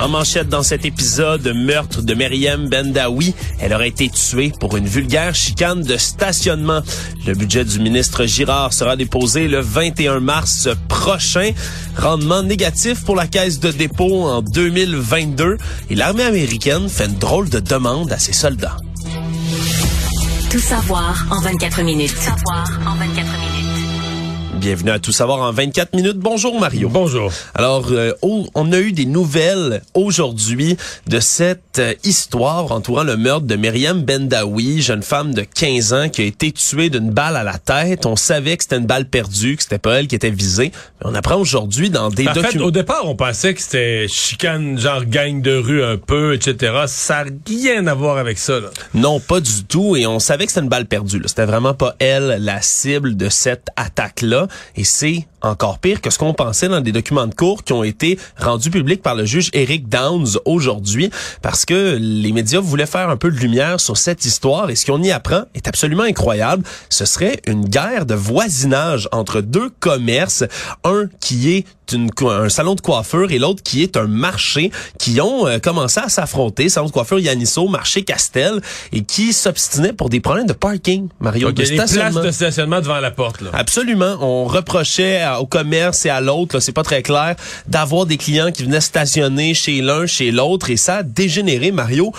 En manchette dans cet épisode, meurtre de Myriam Bendawi. Elle aurait été tuée pour une vulgaire chicane de stationnement. Le budget du ministre Girard sera déposé le 21 mars prochain. Rendement négatif pour la caisse de dépôt en 2022. Et l'armée américaine fait une drôle de demande à ses soldats. Tout savoir en 24 minutes. Tout savoir en 24 minutes. Bienvenue à Tout savoir en 24 minutes. Bonjour Mario. Bonjour. Alors, euh, oh, on a eu des nouvelles aujourd'hui de cette euh, histoire entourant le meurtre de Myriam Bendawi, jeune femme de 15 ans qui a été tuée d'une balle à la tête. On savait que c'était une balle perdue, que c'était pas elle qui était visée. Mais on apprend aujourd'hui dans des En fait, au départ, on pensait que c'était chicane, genre gang de rue un peu, etc. Ça n'a rien à voir avec ça. Là. Non, pas du tout. Et on savait que c'était une balle perdue. C'était vraiment pas elle la cible de cette attaque-là. Et c'est encore pire que ce qu'on pensait dans des documents de cours qui ont été rendus publics par le juge Eric Downs aujourd'hui, parce que les médias voulaient faire un peu de lumière sur cette histoire. Et ce qu'on y apprend est absolument incroyable. Ce serait une guerre de voisinage entre deux commerces, un qui est une, un salon de coiffure et l'autre qui est un marché qui ont euh, commencé à s'affronter. Salon de coiffure Yanisso, marché Castel et qui s'obstinaient pour des problèmes de parking, Mario. Donc, de il y a des places de stationnement devant la porte. Là. Absolument. On reprochait au commerce et à l'autre, c'est pas très clair, d'avoir des clients qui venaient stationner chez l'un, chez l'autre, et ça a dégénéré, Mario.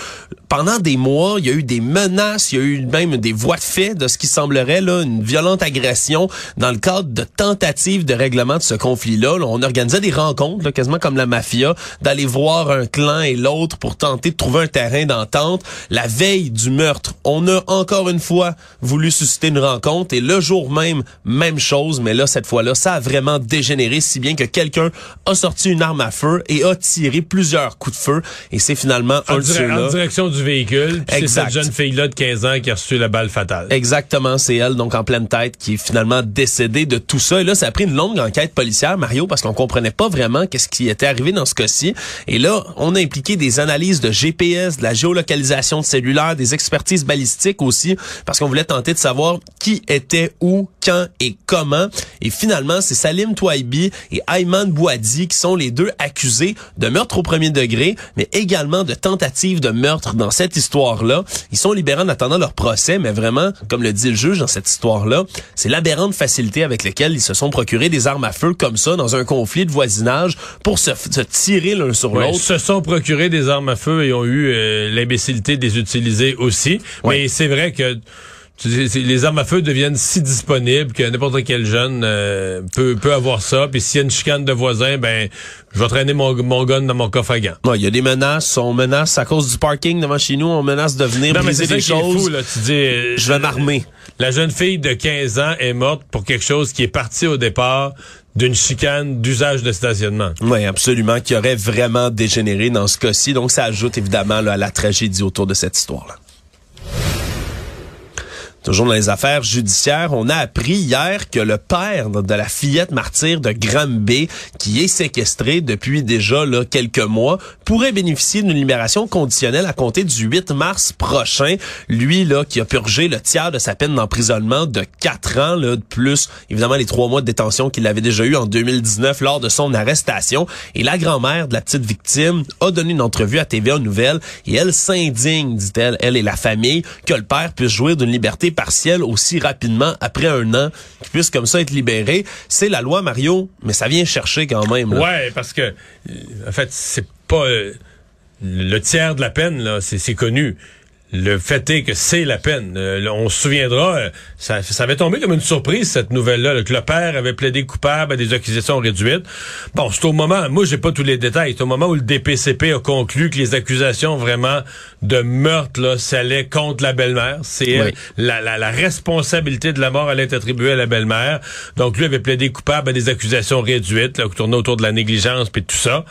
Pendant des mois, il y a eu des menaces, il y a eu même des voies de fait de ce qui semblerait là, une violente agression dans le cadre de tentatives de règlement de ce conflit-là. Là, on organisait des rencontres, là, quasiment comme la mafia, d'aller voir un clan et l'autre pour tenter de trouver un terrain d'entente. La veille du meurtre, on a encore une fois voulu susciter une rencontre et le jour même, même chose, mais là, cette fois-là, ça vraiment dégénéré si bien que quelqu'un a sorti une arme à feu et a tiré plusieurs coups de feu et c'est finalement un En, de dire- ceux-là. en direction du véhicule. C'est cette jeune fille-là de 15 ans qui a reçu la balle fatale. Exactement, c'est elle, donc en pleine tête, qui est finalement décédée de tout ça. Et là, ça a pris une longue enquête policière, Mario, parce qu'on comprenait pas vraiment qu'est-ce qui était arrivé dans ce cas-ci. Et là, on a impliqué des analyses de GPS, de la géolocalisation de cellulaire, des expertises balistiques aussi, parce qu'on voulait tenter de savoir qui était où, quand et comment. Et finalement, c'est Salim Touaibi et Ayman Bouadi qui sont les deux accusés de meurtre au premier degré, mais également de tentative de meurtre dans cette histoire-là. Ils sont libérés en attendant leur procès, mais vraiment, comme le dit le juge dans cette histoire-là, c'est l'aberrante facilité avec laquelle ils se sont procurés des armes à feu comme ça dans un conflit de voisinage pour se, se tirer l'un sur Ouais, l'autre. se sont procurés des armes à feu et ont eu euh, l'imbécilité de les utiliser aussi. Ouais. Mais c'est vrai que c'est- les armes à feu deviennent si disponibles que n'importe quel jeune euh, peut, peut avoir ça. Puis s'il y a une chicane de voisin, ben je vais traîner mon, mon gun dans mon coffre à gants. Ouais, il y a des menaces, on menace à cause du parking devant chez nous, on menace de venir Non, mais briser c'est ça des choses. fou, là. Tu dis, euh, Je vais m'armer. La jeune fille de 15 ans est morte pour quelque chose qui est parti au départ d'une chicane d'usage de stationnement. Oui, absolument, qui aurait vraiment dégénéré dans ce cas-ci. Donc, ça ajoute évidemment là, à la tragédie autour de cette histoire-là. Toujours dans les affaires judiciaires, on a appris hier que le père de la fillette martyre de Granby, qui est séquestré depuis déjà là, quelques mois, pourrait bénéficier d'une libération conditionnelle à compter du 8 mars prochain. Lui, là, qui a purgé le tiers de sa peine d'emprisonnement de quatre ans, là, de plus, évidemment, les trois mois de détention qu'il avait déjà eu en 2019 lors de son arrestation. Et la grand-mère de la petite victime a donné une entrevue à TVA Nouvelles et elle s'indigne, dit-elle, elle et la famille, que le père puisse jouir d'une liberté partielle aussi rapidement après un an, qu'il puisse comme ça être libéré. C'est la loi, Mario, mais ça vient chercher quand même. Là. Ouais, parce que, en fait, c'est pas euh, le tiers de la peine, là, c'est connu le fait est que c'est la peine. Euh, on se souviendra, euh, ça, ça avait tombé comme une surprise cette nouvelle-là, que le père avait plaidé coupable à des accusations réduites. Bon, c'est au moment, moi j'ai pas tous les détails, c'est au moment où le DPCP a conclu que les accusations vraiment de meurtre là, ça allait contre la belle-mère. C'est la, la, la, responsabilité de la mort allait être attribuée à la belle-mère. Donc lui avait plaidé coupable à des accusations réduites, là, qui tournaient autour de la négligence puis tout ça.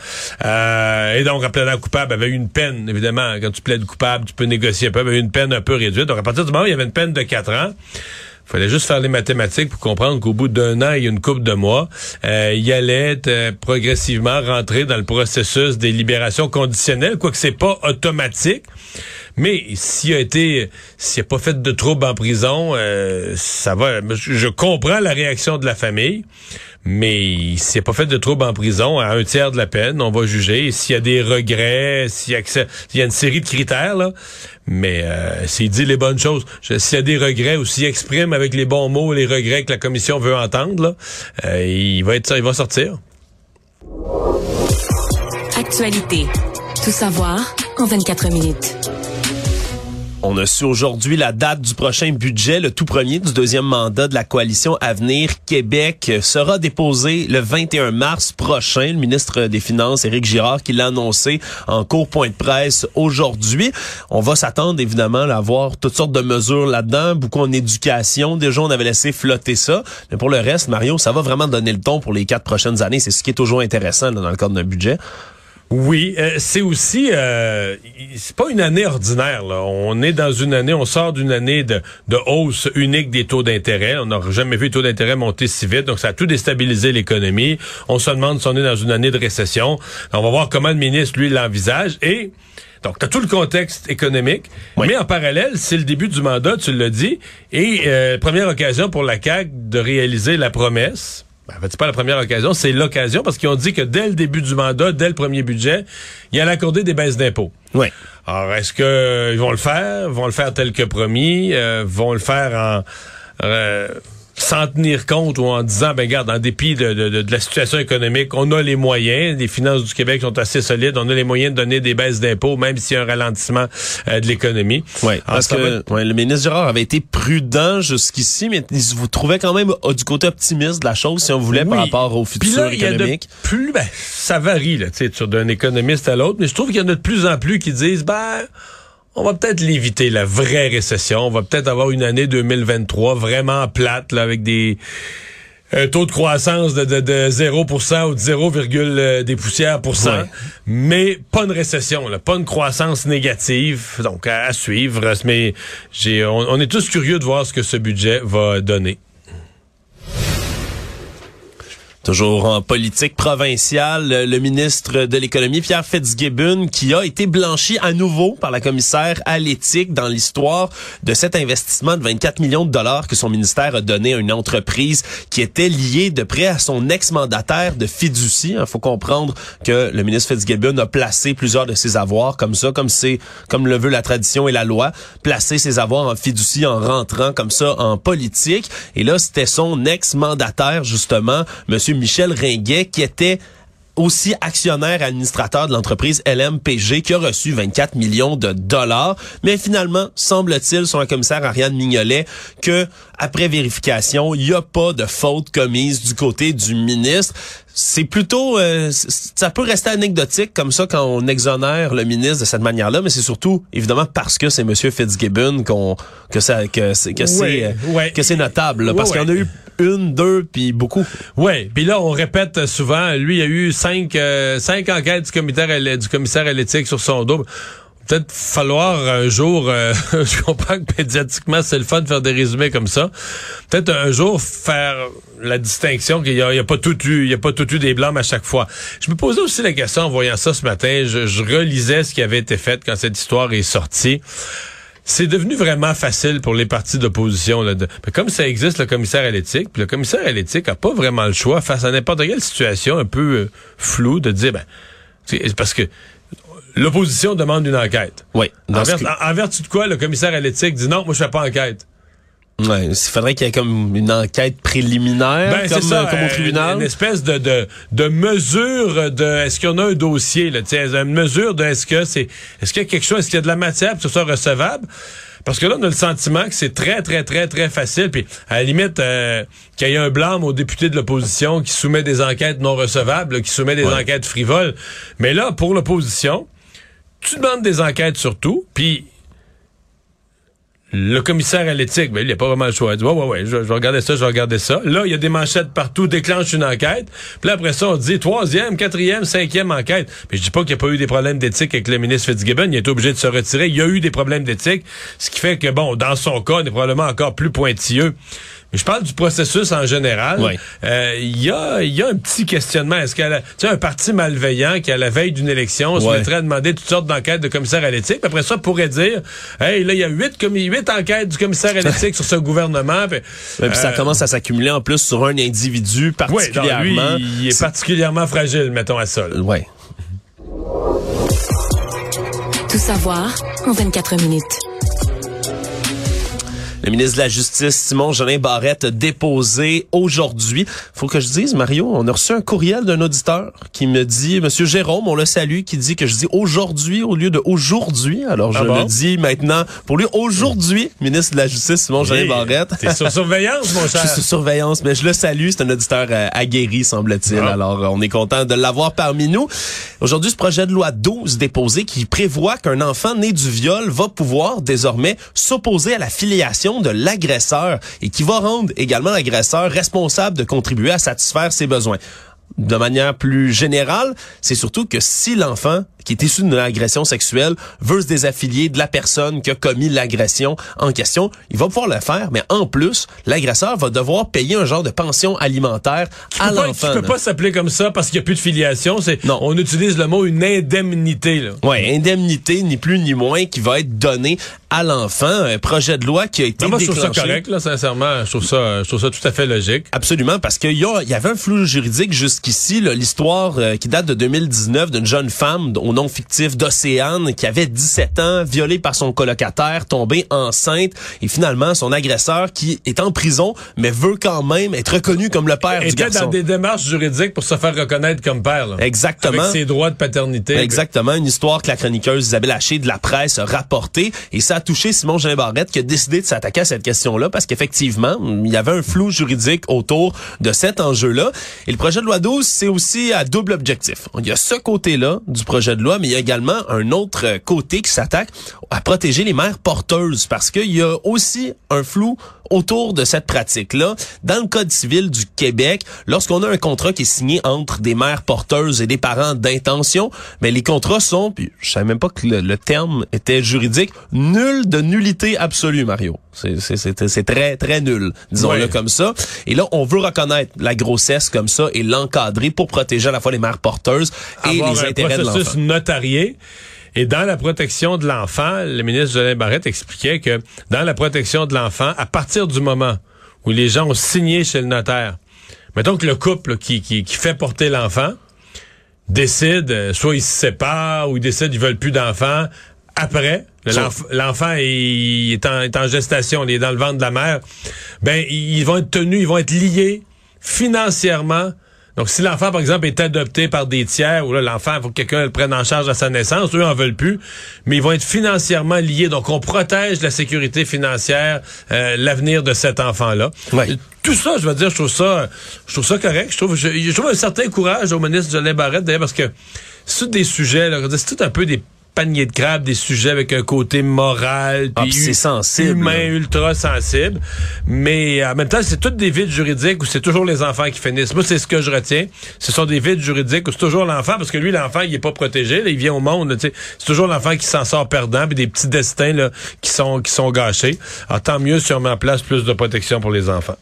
Euh, et donc en plaidant coupable, avait eu une peine évidemment. Quand tu plaides coupable, tu peux négocier avait une peine un peu réduite. Donc, à partir du moment où il y avait une peine de 4 ans, il fallait juste faire les mathématiques pour comprendre qu'au bout d'un an et une couple de mois, euh, il allait euh, progressivement rentrer dans le processus des libérations conditionnelles, quoique c'est pas automatique. Mais s'il a été, s'il a pas fait de troubles en prison, euh, ça va. Je comprends la réaction de la famille. Mais s'il n'a pas fait de trouble en prison, à un tiers de la peine, on va juger. S'il y a des regrets, s'il y, a une série de critères, là, mais euh, s'il dit les bonnes choses, s'il y a des regrets ou s'il exprime avec les bons mots les regrets que la commission veut entendre, là, euh, il va être il va sortir. Actualité. Tout savoir en 24 minutes. On a su aujourd'hui la date du prochain budget, le tout premier du deuxième mandat de la coalition Avenir Québec sera déposé le 21 mars prochain. Le ministre des Finances, Éric Girard, qui l'a annoncé en court point de presse aujourd'hui. On va s'attendre évidemment à avoir toutes sortes de mesures là-dedans, beaucoup en éducation. Déjà, on avait laissé flotter ça. Mais pour le reste, Mario, ça va vraiment donner le ton pour les quatre prochaines années. C'est ce qui est toujours intéressant dans le cadre d'un budget. Oui, euh, c'est aussi euh, c'est pas une année ordinaire. Là. On est dans une année, on sort d'une année de, de, hausse unique des taux d'intérêt. On n'a jamais vu les taux d'intérêt monter si vite, donc ça a tout déstabilisé l'économie. On se demande si on est dans une année de récession. On va voir comment le ministre lui l'envisage et donc, tu as tout le contexte économique, mais en parallèle, c'est le début du mandat, tu l'as dit, et euh, première occasion pour la CAQ de réaliser la promesse ben, en fait, c'est pas la première occasion, c'est l'occasion parce qu'ils ont dit que dès le début du mandat, dès le premier budget, il allait accorder des baisses d'impôts. Oui. Alors, est-ce qu'ils vont le faire? Vont le faire tel que promis? Euh, vont le faire en... Euh, sans tenir compte ou en disant, ben regarde, en dépit de, de, de, la situation économique, on a les moyens, les finances du Québec sont assez solides, on a les moyens de donner des baisses d'impôts, même s'il y a un ralentissement euh, de l'économie. Oui, parce que le ministre Girard avait été prudent jusqu'ici, mais vous trouvez quand même euh, du côté optimiste de la chose, si on voulait, par rapport au futur économique. plus, ben, ça varie, là, tu sais, d'un économiste à l'autre, mais je trouve qu'il y en a de plus en plus qui disent, ben on va peut-être l'éviter, la vraie récession. On va peut-être avoir une année 2023 vraiment plate, là, avec des un taux de croissance de, de, de 0% ou de 0, euh, des poussières pour cent, mais pas une récession, là, pas une croissance négative. Donc, à, suivre. Mais j'ai, on est tous curieux de voir ce que ce budget va donner. Toujours en politique provinciale, le ministre de l'économie, Pierre Fitzgibbon, qui a été blanchi à nouveau par la commissaire à l'éthique dans l'histoire de cet investissement de 24 millions de dollars que son ministère a donné à une entreprise qui était liée de près à son ex-mandataire de fiducie. Il faut comprendre que le ministre Fitzgibbon a placé plusieurs de ses avoirs comme ça, comme c'est, comme le veut la tradition et la loi, placer ses avoirs en fiducie en rentrant comme ça en politique. Et là, c'était son ex-mandataire, justement, monsieur Michel Ringuet, qui était aussi actionnaire administrateur de l'entreprise LMPG qui a reçu 24 millions de dollars. Mais finalement, semble-t-il, sur commissaire Ariane Mignolet, que après vérification, il n'y a pas de faute commise du côté du ministre. C'est plutôt, euh, ça peut rester anecdotique comme ça quand on exonère le ministre de cette manière-là, mais c'est surtout évidemment parce que c'est Monsieur Fitzgibbon qu'on que ça que c'est que c'est euh, que c'est notable, parce qu'il y en a eu une, deux, puis beaucoup. Oui, puis là, on répète souvent, lui, il y a eu cinq, euh, cinq enquêtes du commissaire, du sur son dos peut-être falloir un jour, euh, je comprends que médiatiquement c'est le fun de faire des résumés comme ça, peut-être un jour faire la distinction qu'il n'y a, pas tout eu, il y a pas tout eu des blancs à chaque fois. Je me posais aussi la question en voyant ça ce matin, je, je relisais ce qui avait été fait quand cette histoire est sortie c'est devenu vraiment facile pour les partis d'opposition. Comme ça existe le commissaire à l'éthique, puis le commissaire à l'éthique a pas vraiment le choix face à n'importe quelle situation un peu euh, floue de dire, ben, parce que l'opposition demande une enquête. Oui. En, vertu de quoi le commissaire à l'éthique dit non, moi je fais pas enquête. Ouais, il faudrait qu'il y ait comme une enquête préliminaire, ben, comme, ça, comme, au euh, tribunal. Une espèce de, de, de mesure de est-ce qu'il y en a un dossier, là, une mesure de est-ce que c'est est-ce qu'il y a quelque chose, est-ce qu'il y a de la matière pour que ce soit recevable? Parce que là, on a le sentiment que c'est très, très, très, très facile. Puis, à la limite, euh, qu'il y ait un blâme aux députés de l'opposition qui soumet des enquêtes non recevables, qui soumet des enquêtes frivoles. Mais là, pour l'opposition, tu demandes des enquêtes sur tout, puis le commissaire à l'éthique, ben, il n'a pas vraiment le choix. Il dit, ouais, ouais, ouais, je, vais regarder ça, je vais regarder ça. Là, il y a des manchettes partout, déclenche une enquête. Puis après ça, on dit troisième, quatrième, cinquième enquête. Mais je dis pas qu'il n'y a pas eu des problèmes d'éthique avec le ministre Fitzgibbon. Il est obligé de se retirer. Il y a eu des problèmes d'éthique. Ce qui fait que, bon, dans son cas, il est probablement encore plus pointilleux. Mais je parle du processus en général. Euh, il y, a, y a un petit questionnement. Est-ce qu'il y a un parti malveillant qui, à la veille d'une élection, se mettrait à demander toutes sortes d'enquêtes de commissaire à l'éthique? Après ça, pourrait dire, hey, là, il y a huit, huit enquêtes du commissaire à l'éthique sur ce gouvernement. Puis, ça euh, commence à s'accumuler en plus sur un individu particulièrement. lui, il est, particulièrement fragile, mettons à ça. Ouais. Tout savoir en 24 minutes. Le ministre de la Justice, Simon Jolin Barrette, déposé aujourd'hui. Faut que je dise, Mario, on a reçu un courriel d'un auditeur qui me dit, Monsieur Jérôme, on le salue, qui dit que je dis aujourd'hui au lieu de aujourd'hui. Alors, je ah le dis maintenant. Pour lui, aujourd'hui, ministre de la Justice, Simon Jolin Barrette. T'es sur surveillance, mon cher. je suis sur surveillance, mais je le salue. C'est un auditeur euh, aguerri, semble-t-il. Ah. Alors, on est content de l'avoir parmi nous. Aujourd'hui, ce projet de loi 12 déposé qui prévoit qu'un enfant né du viol va pouvoir désormais s'opposer à la filiation de l'agresseur et qui va rendre également l'agresseur responsable de contribuer à satisfaire ses besoins. De manière plus générale, c'est surtout que si l'enfant qui est issu d'une agression sexuelle veut se désaffilier de la personne qui a commis l'agression en question, il va pouvoir le faire, mais en plus, l'agresseur va devoir payer un genre de pension alimentaire à l'enfant. Tu peux pas s'appeler comme ça parce qu'il n'y a plus de filiation. C'est, non. On utilise le mot une indemnité. Là. Ouais, indemnité, ni plus ni moins, qui va être donnée à l'enfant. Un projet de loi qui a été non, moi, déclenché. Je trouve ça correct, là, sincèrement. Je trouve ça, je trouve ça tout à fait logique. Absolument, parce qu'il y, y avait un flou juridique jusqu'ici. L'histoire euh, qui date de 2019 d'une jeune femme au nom fictif d'Océane qui avait 17 ans, violée par son colocataire, tombée enceinte et finalement son agresseur qui est en prison mais veut quand même être reconnu comme le père du garçon. dans des démarches juridiques pour se faire reconnaître comme père. Là, Exactement. Avec ses droits de paternité. Exactement, une histoire que la chroniqueuse Isabelle Haché de la presse a rapportée et ça a touché Simon Jean Barrette qui a décidé de s'attaquer à cette question-là parce qu'effectivement, il y avait un flou juridique autour de cet enjeu-là. Et le projet de loi 12, c'est aussi à double objectif. Il y a ce côté-là du projet de mais il y a également un autre côté qui s'attaque à protéger les mères porteuses parce qu'il y a aussi un flou autour de cette pratique-là. Dans le Code civil du Québec, lorsqu'on a un contrat qui est signé entre des mères porteuses et des parents d'intention, mais les contrats sont, puis je savais même pas que le, terme était juridique, nul de nullité absolue, Mario. C'est très, très nul, disons-le comme ça. Et là, on veut reconnaître la grossesse comme ça et l'encadrer pour protéger à la fois les mères porteuses et les intérêts de l'enfant. notarié. Et dans la protection de l'enfant, le ministre Jolin Barrette expliquait que dans la protection de l'enfant, à partir du moment où les gens ont signé chez le notaire, mettons que le couple qui, qui, qui fait porter l'enfant décide, euh, soit ils se séparent ou ils décident qu'ils veulent plus d'enfants, après, l'enfant est, est, en, est en gestation, il est dans le ventre de la mère, ben ils vont être tenus, ils vont être liés financièrement donc, si l'enfant, par exemple, est adopté par des tiers, ou là, l'enfant, il faut que quelqu'un le prenne en charge à sa naissance, eux en veulent plus, mais ils vont être financièrement liés. Donc, on protège la sécurité financière, euh, l'avenir de cet enfant-là. Tout ça, je veux dire, je trouve ça, je trouve ça correct. Je trouve, je, trouve un certain courage au ministre Jolin Barrette, d'ailleurs, parce que c'est des sujets, c'est tout un peu des panier de crabes, des sujets avec un côté moral, Ah, puis c'est sensible, humain, ultra sensible. Mais en même temps, c'est toutes des vides juridiques où c'est toujours les enfants qui finissent. Moi, c'est ce que je retiens. Ce sont des vides juridiques où c'est toujours l'enfant, parce que lui, l'enfant, il est pas protégé. là, il vient au monde. C'est toujours l'enfant qui s'en sort perdant, puis des petits destins là, qui sont qui sont gâchés. Alors, tant mieux si on met en place plus de protection pour les enfants.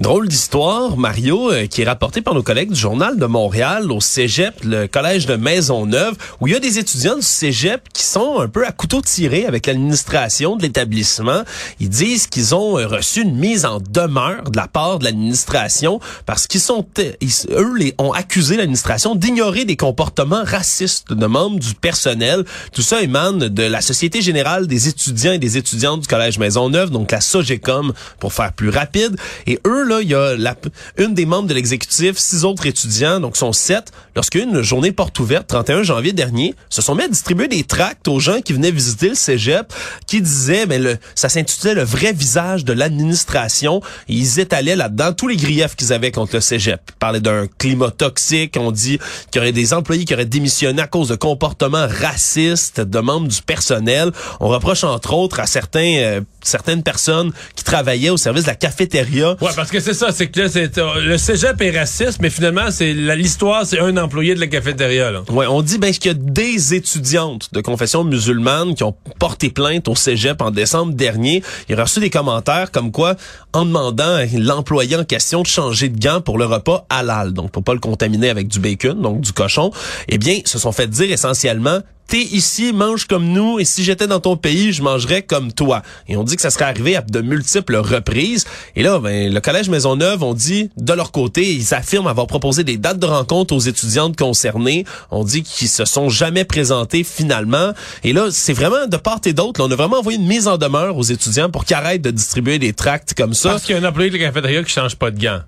Drôle d'histoire, Mario, euh, qui est rapporté par nos collègues du Journal de Montréal au Cégep, le collège de Maisonneuve, où il y a des étudiants du Cégep qui sont un peu à couteau tiré avec l'administration de l'établissement. Ils disent qu'ils ont euh, reçu une mise en demeure de la part de l'administration parce qu'ils sont, euh, eux, les, ont accusé l'administration d'ignorer des comportements racistes de membres du personnel. Tout ça émane de la Société générale des étudiants et des étudiantes du collège Maisonneuve, donc la SOGECOM, pour faire plus rapide. Et eux, là, il y a la, une des membres de l'exécutif, six autres étudiants, donc sont sept, lorsqu'une journée porte ouverte, 31 janvier dernier, se sont mis à distribuer des tracts aux gens qui venaient visiter le cégep, qui disaient, ben, le, ça s'intitulait le vrai visage de l'administration. Ils étalaient là-dedans tous les griefs qu'ils avaient contre le cégep. Ils parlaient d'un climat toxique, on dit qu'il y aurait des employés qui auraient démissionné à cause de comportements racistes de membres du personnel. On reproche entre autres à certains, euh, certaines personnes qui travaillaient au service de la cafétéria c'est ça, c'est que là, euh, le cégep est raciste, mais finalement, c'est l'histoire, c'est un employé de la cafétéria. Là. Ouais, on dit ben qu'il y a des étudiantes de confession musulmane qui ont porté plainte au Cégep en décembre dernier? Il a reçu des commentaires comme quoi en demandant à l'employé en question de changer de gants pour le repas halal, donc pour pas le contaminer avec du bacon, donc du cochon, eh bien, se sont fait dire essentiellement T'es ici, mange comme nous, et si j'étais dans ton pays, je mangerais comme toi. Et on dit que ça serait arrivé à de multiples reprises. Et là, ben, le Collège Maisonneuve, on dit, de leur côté, ils affirment avoir proposé des dates de rencontre aux étudiantes concernées. On dit qu'ils se sont jamais présentés finalement. Et là, c'est vraiment de part et d'autre. On a vraiment envoyé une mise en demeure aux étudiants pour qu'ils arrêtent de distribuer des tracts comme ça. Parce qu'il y a un employé de la cafétéria qui change pas de gants.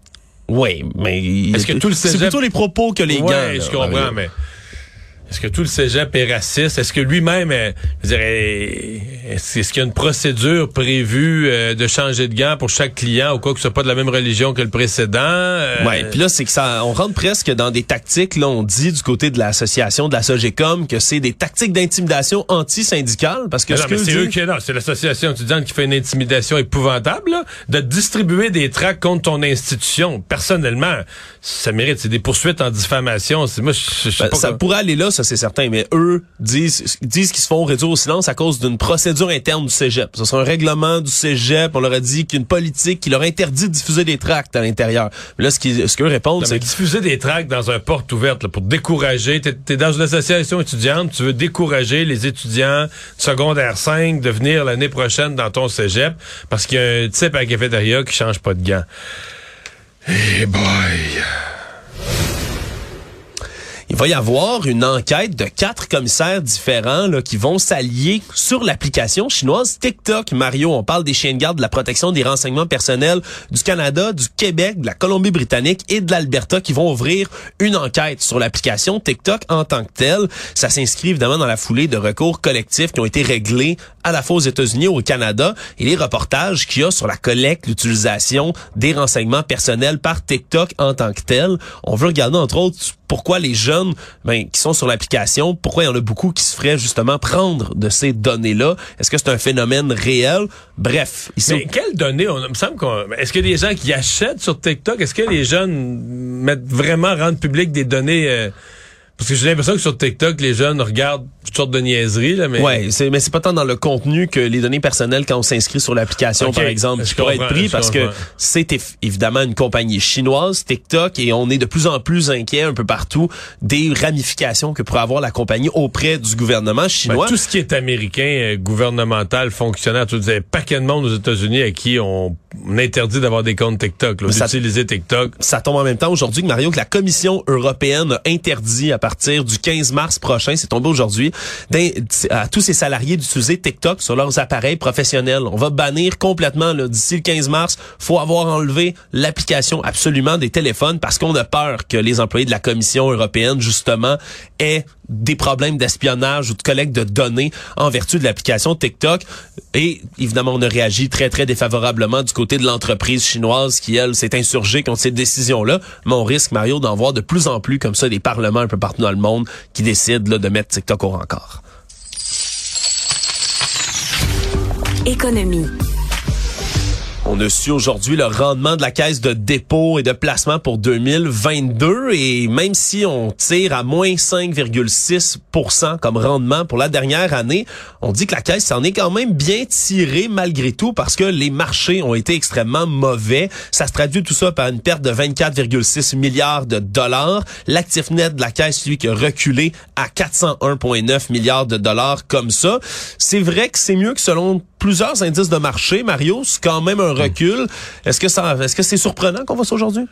Oui, mais... Est-ce que tout le C'est plutôt les propos que les ouais, gants. je comprends, Mario. mais est-ce que tout le cégep est raciste? Est-ce que lui-même, est-ce qu'il y a une procédure prévue euh, de changer de gants pour chaque client ou quoi que ce soit pas de la même religion que le précédent? Euh, Ouais, puis là c'est que ça on rentre presque dans des tactiques là on dit du côté de l'association de la Sogecom que c'est des tactiques d'intimidation anti-syndicale parce que non, ce non, mais c'est eux qui, non, c'est l'association étudiante qui fait une intimidation épouvantable, là, de distribuer des tracts contre ton institution. Personnellement, ça mérite, c'est des poursuites en diffamation. Moi, je, je sais Ben, pas ça comment- pourrait aller là, ça c'est certain, mais eux disent disent qu'ils se font réduire au silence à cause d'une procédure interne du Cégep. Ce serait un règlement du Cégep, on leur a dit qu'une politique qui leur interdit de diffuser des tracts à l'intérieur. Mais là ce qu'ils ce qu'eux répondent c'est diffuser des tracts dans un porte ouverte là, pour décourager. T'es es dans une association étudiante, tu veux décourager les étudiants secondaire 5 de venir l'année prochaine dans ton cégep parce qu'il y a un type à la cafétéria qui change pas de gants. Eh boy! Il va y avoir une enquête de quatre commissaires différents là, qui vont s'allier sur l'application chinoise TikTok. Mario, on parle des chiens de garde de la protection des renseignements personnels du Canada, du Québec, de la Colombie-Britannique et de l'Alberta qui vont ouvrir une enquête sur l'application TikTok en tant que telle. Ça s'inscrit évidemment dans la foulée de recours collectifs qui ont été réglés à la fois aux États-Unis au Canada et les reportages qu'il y a sur la collecte, l'utilisation des renseignements personnels par TikTok en tant que tel. On veut regarder entre autres pourquoi les jeunes ben, qui sont sur l'application, pourquoi il y en a beaucoup qui se feraient justement prendre de ces données-là? Est-ce que c'est un phénomène réel? Bref, ici, Mais quelles données? On, il me semble qu'on. Est-ce qu'il y a des gens qui achètent sur TikTok? Est-ce que les jeunes mettent vraiment rendre public des données? euh, parce que j'ai l'impression que sur TikTok, les jeunes regardent toutes sortes de niaiseries, là, mais. Ouais, c'est, mais c'est pas tant dans le contenu que les données personnelles quand on s'inscrit sur l'application, par exemple, qui pourrait être pris parce que c'est évidemment une compagnie chinoise, TikTok, et on est de plus en plus inquiet un peu partout des ramifications que pourrait avoir la compagnie auprès du gouvernement Ben, chinois. tout ce qui est américain, euh, gouvernemental, fonctionnaire, tu disais, paquet de monde aux États-Unis à qui on, on interdit d'avoir des comptes TikTok, d'utiliser TikTok. ça tombe en même temps aujourd'hui que Mario que la Commission européenne a interdit à partir du 15 mars prochain, c'est tombé aujourd'hui, à tous ces salariés d'utiliser TikTok sur leurs appareils professionnels. On va bannir complètement d'ici le 15 mars. Faut avoir enlevé l'application absolument des téléphones parce qu'on a peur que les employés de la Commission européenne justement aient des problèmes d'espionnage ou de collecte de données en vertu de l'application TikTok. Et évidemment, on a réagi très, très défavorablement du côté de l'entreprise chinoise qui, elle, s'est insurgée contre cette décision-là. Mais on risque, Mario, d'en voir de plus en plus comme ça des parlements un peu partout dans le monde qui décident là, de mettre TikTok au rencard. Économie. On a su aujourd'hui le rendement de la caisse de dépôt et de placement pour 2022 et même si on tire à moins 5,6% comme rendement pour la dernière année, on dit que la caisse s'en est quand même bien tirée malgré tout parce que les marchés ont été extrêmement mauvais. Ça se traduit tout ça par une perte de 24,6 milliards de dollars. L'actif net de la caisse, lui, qui a reculé à 401,9 milliards de dollars comme ça. C'est vrai que c'est mieux que selon plusieurs indices de marché, Mario, c'est quand même un recul. Est-ce que ça, est-ce que c'est surprenant qu'on voit ça aujourd'hui?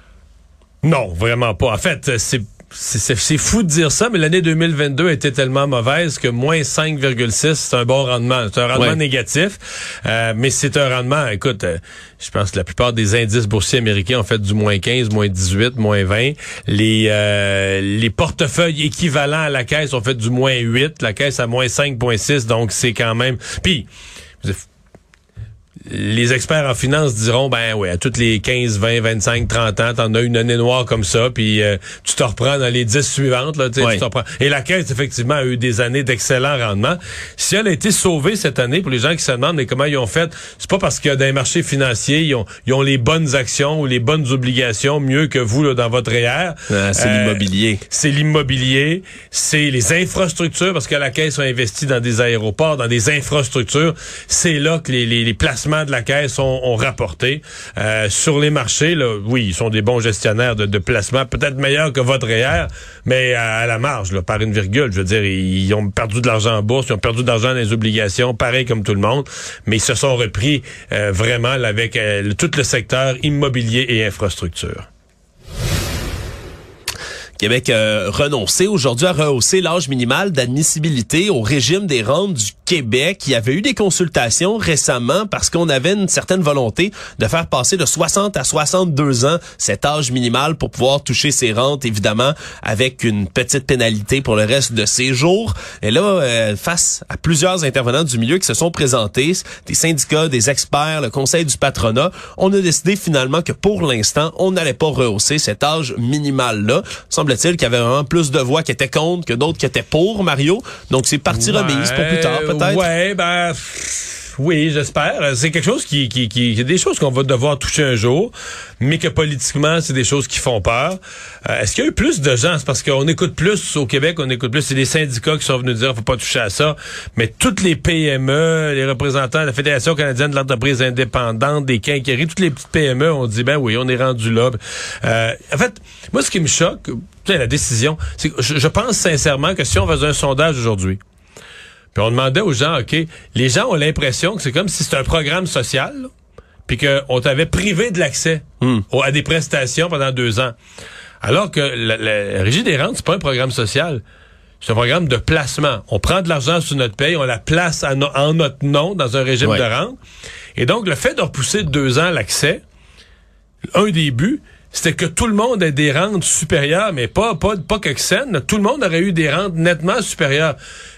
Non, vraiment pas. En fait, c'est c'est fou de dire ça, mais l'année 2022 était tellement mauvaise que moins 5,6, c'est un bon rendement. C'est un rendement négatif, euh, mais c'est un rendement, écoute, euh, je pense que la plupart des indices boursiers américains ont fait du moins 15, moins 18, moins 20. Les, euh, les portefeuilles équivalents à la caisse ont fait du moins 8, la caisse à moins 5,6, donc c'est quand même... Puis, les experts en finance diront ben ouais à toutes les 15, 20, 25, 30 ans, t'en as une année noire comme ça puis euh, tu te reprends dans les 10 suivantes là, tu te reprends. Et la caisse effectivement a eu des années d'excellents rendements. Si elle a été sauvée cette année pour les gens qui se demandent mais comment ils ont fait, c'est pas parce que dans les marchés financiers, ils ont, ils ont les bonnes actions ou les bonnes obligations mieux que vous là, dans votre REER. Ah, c'est euh, l'immobilier. C'est l'immobilier, c'est les infrastructures parce que la caisse a investi dans des aéroports, dans des infrastructures, c'est là que les, les, les placements de la caisse ont, rapporté. Euh, sur les marchés, là, oui, ils sont des bons gestionnaires de, de placement, peut-être meilleurs que votre REER, mais à, la marge, là, par une virgule. Je veux dire, ils, ont perdu de l'argent en bourse, ils ont perdu de l'argent dans les obligations, pareil comme tout le monde, mais ils se sont repris euh, vraiment avec euh, tout le secteur immobilier et infrastructure. Québec a renoncé aujourd'hui à rehausser l'âge minimal d'admissibilité au régime des rentes du Québec. Il y avait eu des consultations récemment parce qu'on avait une certaine volonté de faire passer de 60 à 62 ans cet âge minimal pour pouvoir toucher ses rentes, évidemment, avec une petite pénalité pour le reste de ses jours. Et là, euh, face à plusieurs intervenants du milieu qui se sont présentés, des syndicats, des experts, le conseil du patronat, on a décidé finalement que pour l'instant, on n'allait pas rehausser cet âge minimal-là semble-t-il qu'il y avait vraiment plus de voix qui étaient contre que d'autres qui étaient pour Mario. Donc c'est parti remise pour plus tard peut-être. Ouais, ben oui, j'espère. C'est quelque chose qui, qui, qui, des choses qu'on va devoir toucher un jour, mais que politiquement, c'est des choses qui font peur. Euh, est-ce qu'il y a eu plus de gens? C'est parce qu'on écoute plus au Québec, on écoute plus. C'est les syndicats qui sont venus dire, faut pas toucher à ça. Mais toutes les PME, les représentants de la Fédération canadienne de l'entreprise indépendante, des quincailleries, toutes les petites PME ont dit, ben oui, on est rendu là. Euh, en fait, moi, ce qui me choque, la décision, je pense sincèrement que si on faisait un sondage aujourd'hui, puis on demandait aux gens, OK, les gens ont l'impression que c'est comme si c'était un programme social, puis qu'on t'avait privé de l'accès hmm. à des prestations pendant deux ans. Alors que la, Régie des rentes, c'est pas un programme social. C'est un programme de placement. On prend de l'argent sur notre paye, on la place en notre nom dans un régime de rente. Et donc, le fait de repousser de deux ans l'accès, un des buts, c'était que tout le monde ait des rentes supérieures, mais pas pas pas que scène. Tout le monde aurait eu des rentes nettement supérieures.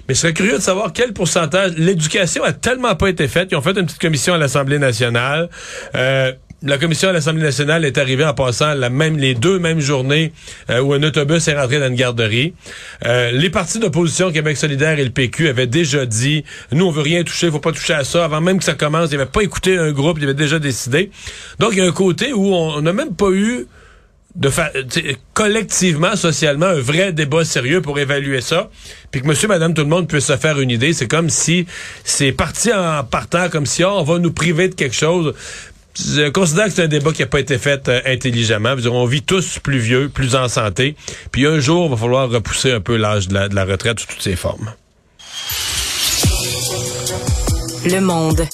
Mais je serais curieux de savoir quel pourcentage. L'éducation a tellement pas été faite. Ils ont fait une petite commission à l'Assemblée nationale. Euh, la commission à l'Assemblée nationale est arrivée en passant la même, les deux mêmes journées euh, où un autobus est rentré dans une garderie. Euh, les partis d'opposition, Québec solidaire et le PQ, avaient déjà dit, nous, on veut rien toucher, faut pas toucher à ça. Avant même que ça commence, ils n'avaient pas écouté un groupe, ils avaient déjà décidé. Donc, il y a un côté où on n'a même pas eu de collectivement, socialement, un vrai débat sérieux pour évaluer ça, puis que monsieur, madame, tout le monde puisse se faire une idée. C'est comme si c'est parti en partant, comme si oh, on va nous priver de quelque chose. Je considère que c'est un débat qui n'a pas été fait euh, intelligemment. on vit tous plus vieux, plus en santé. Puis un jour, il va falloir repousser un peu l'âge de la retraite sous toutes ses formes. Le monde.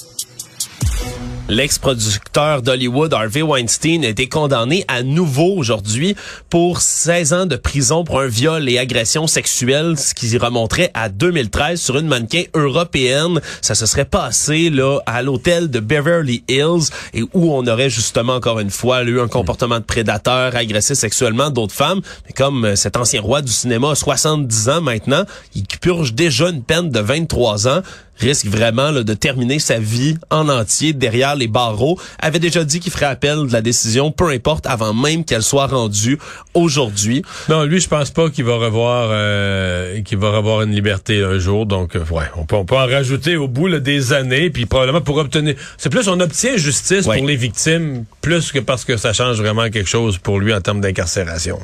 L'ex-producteur d'Hollywood, Harvey Weinstein, a été condamné à nouveau aujourd'hui pour 16 ans de prison pour un viol et agression sexuelle, ce qui remonterait à 2013 sur une mannequin européenne. Ça se serait passé là à l'hôtel de Beverly Hills et où on aurait justement encore une fois eu un comportement de prédateur, agressé sexuellement d'autres femmes. Mais comme euh, cet ancien roi du cinéma a 70 ans maintenant, il purge déjà une peine de 23 ans risque vraiment là, de terminer sa vie en entier derrière les barreaux. Avait déjà dit qu'il ferait appel de la décision, peu importe, avant même qu'elle soit rendue aujourd'hui. Non, lui, je pense pas qu'il va revoir euh, qu'il va revoir une liberté un jour. Donc, euh, ouais, on peut, on peut en rajouter au bout là, des années, puis probablement pour obtenir. C'est plus on obtient justice Ouais. pour les victimes, plus que parce que ça change vraiment quelque chose pour lui en termes d'incarcération.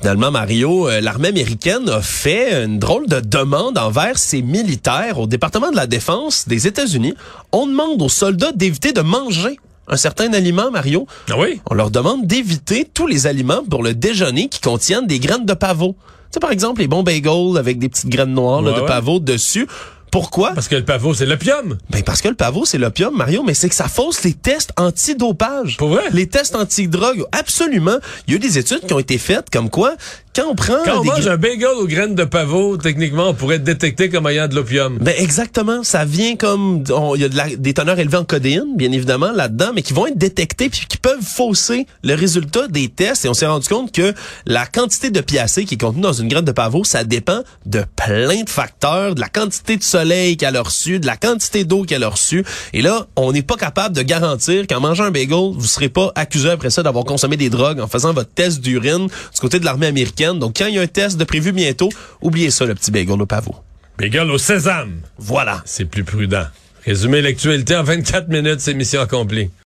Finalement, Mario, euh, l'armée américaine a fait une drôle de demande envers ses militaires au département de la défense des États-Unis. On demande aux soldats d'éviter de manger un certain aliment, Mario. Ah oui? On leur demande d'éviter tous les aliments pour le déjeuner qui contiennent des graines de pavot. Tu sais, par exemple, les bons bagels avec des petites graines noires là, de ouais. pavot dessus. Pourquoi? Parce que le pavot, c'est l'opium. Ben parce que le pavot, c'est l'opium, Mario, mais c'est que ça fausse les tests antidopage. Pour vrai? Les tests antidrogue, absolument. Il y a eu des études qui ont été faites comme quoi, quand on prend Quand on mange gra- un bagel aux graines de pavot, techniquement, on pourrait être détecté comme ayant de l'opium. Ben exactement, ça vient comme il y a de la- des teneurs élevées en codéine, bien évidemment là-dedans, mais qui vont être détectés puis qui peuvent fausser le résultat des tests. Et on s'est rendu compte que la quantité de piacé qui est contenue dans une graine de pavot, ça dépend de plein de facteurs, de la quantité de soleil qu'elle a reçu, de la quantité d'eau qu'elle a reçue. Et là, on n'est pas capable de garantir qu'en mangeant un bagel, vous serez pas accusé après ça d'avoir consommé des drogues en faisant votre test d'urine du côté de l'armée américaine. Donc quand il y a un test de prévu bientôt, oubliez ça le petit bagel au pavot. Bagel au sésame. Voilà. C'est plus prudent. Résumer l'actualité en 24 minutes, c'est mission accomplie.